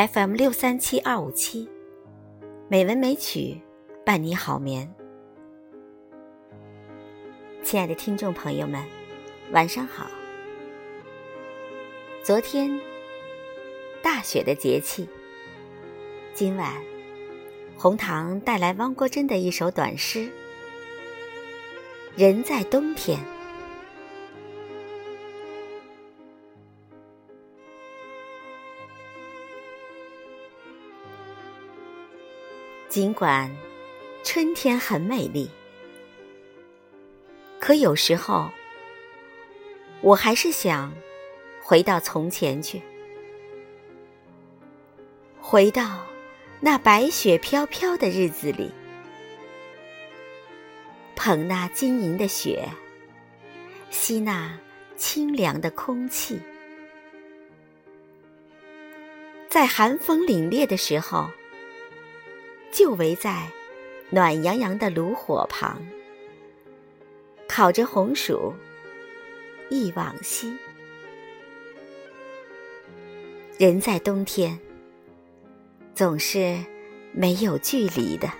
FM 六三七二五七，美文美曲伴你好眠。亲爱的听众朋友们，晚上好。昨天大雪的节气，今晚红糖带来汪国真的一首短诗《人在冬天》。尽管春天很美丽，可有时候我还是想回到从前去，回到那白雪飘飘的日子里，捧那晶莹的雪，吸那清凉的空气，在寒风凛冽的时候。就围在暖洋洋的炉火旁，烤着红薯，忆往昔。人在冬天，总是没有距离的。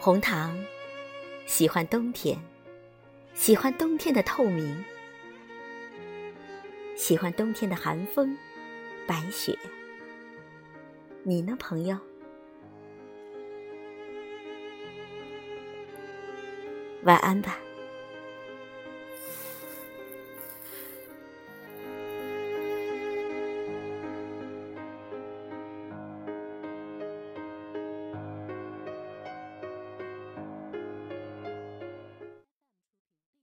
红糖喜欢冬天，喜欢冬天的透明，喜欢冬天的寒风、白雪。你呢，朋友？晚安吧。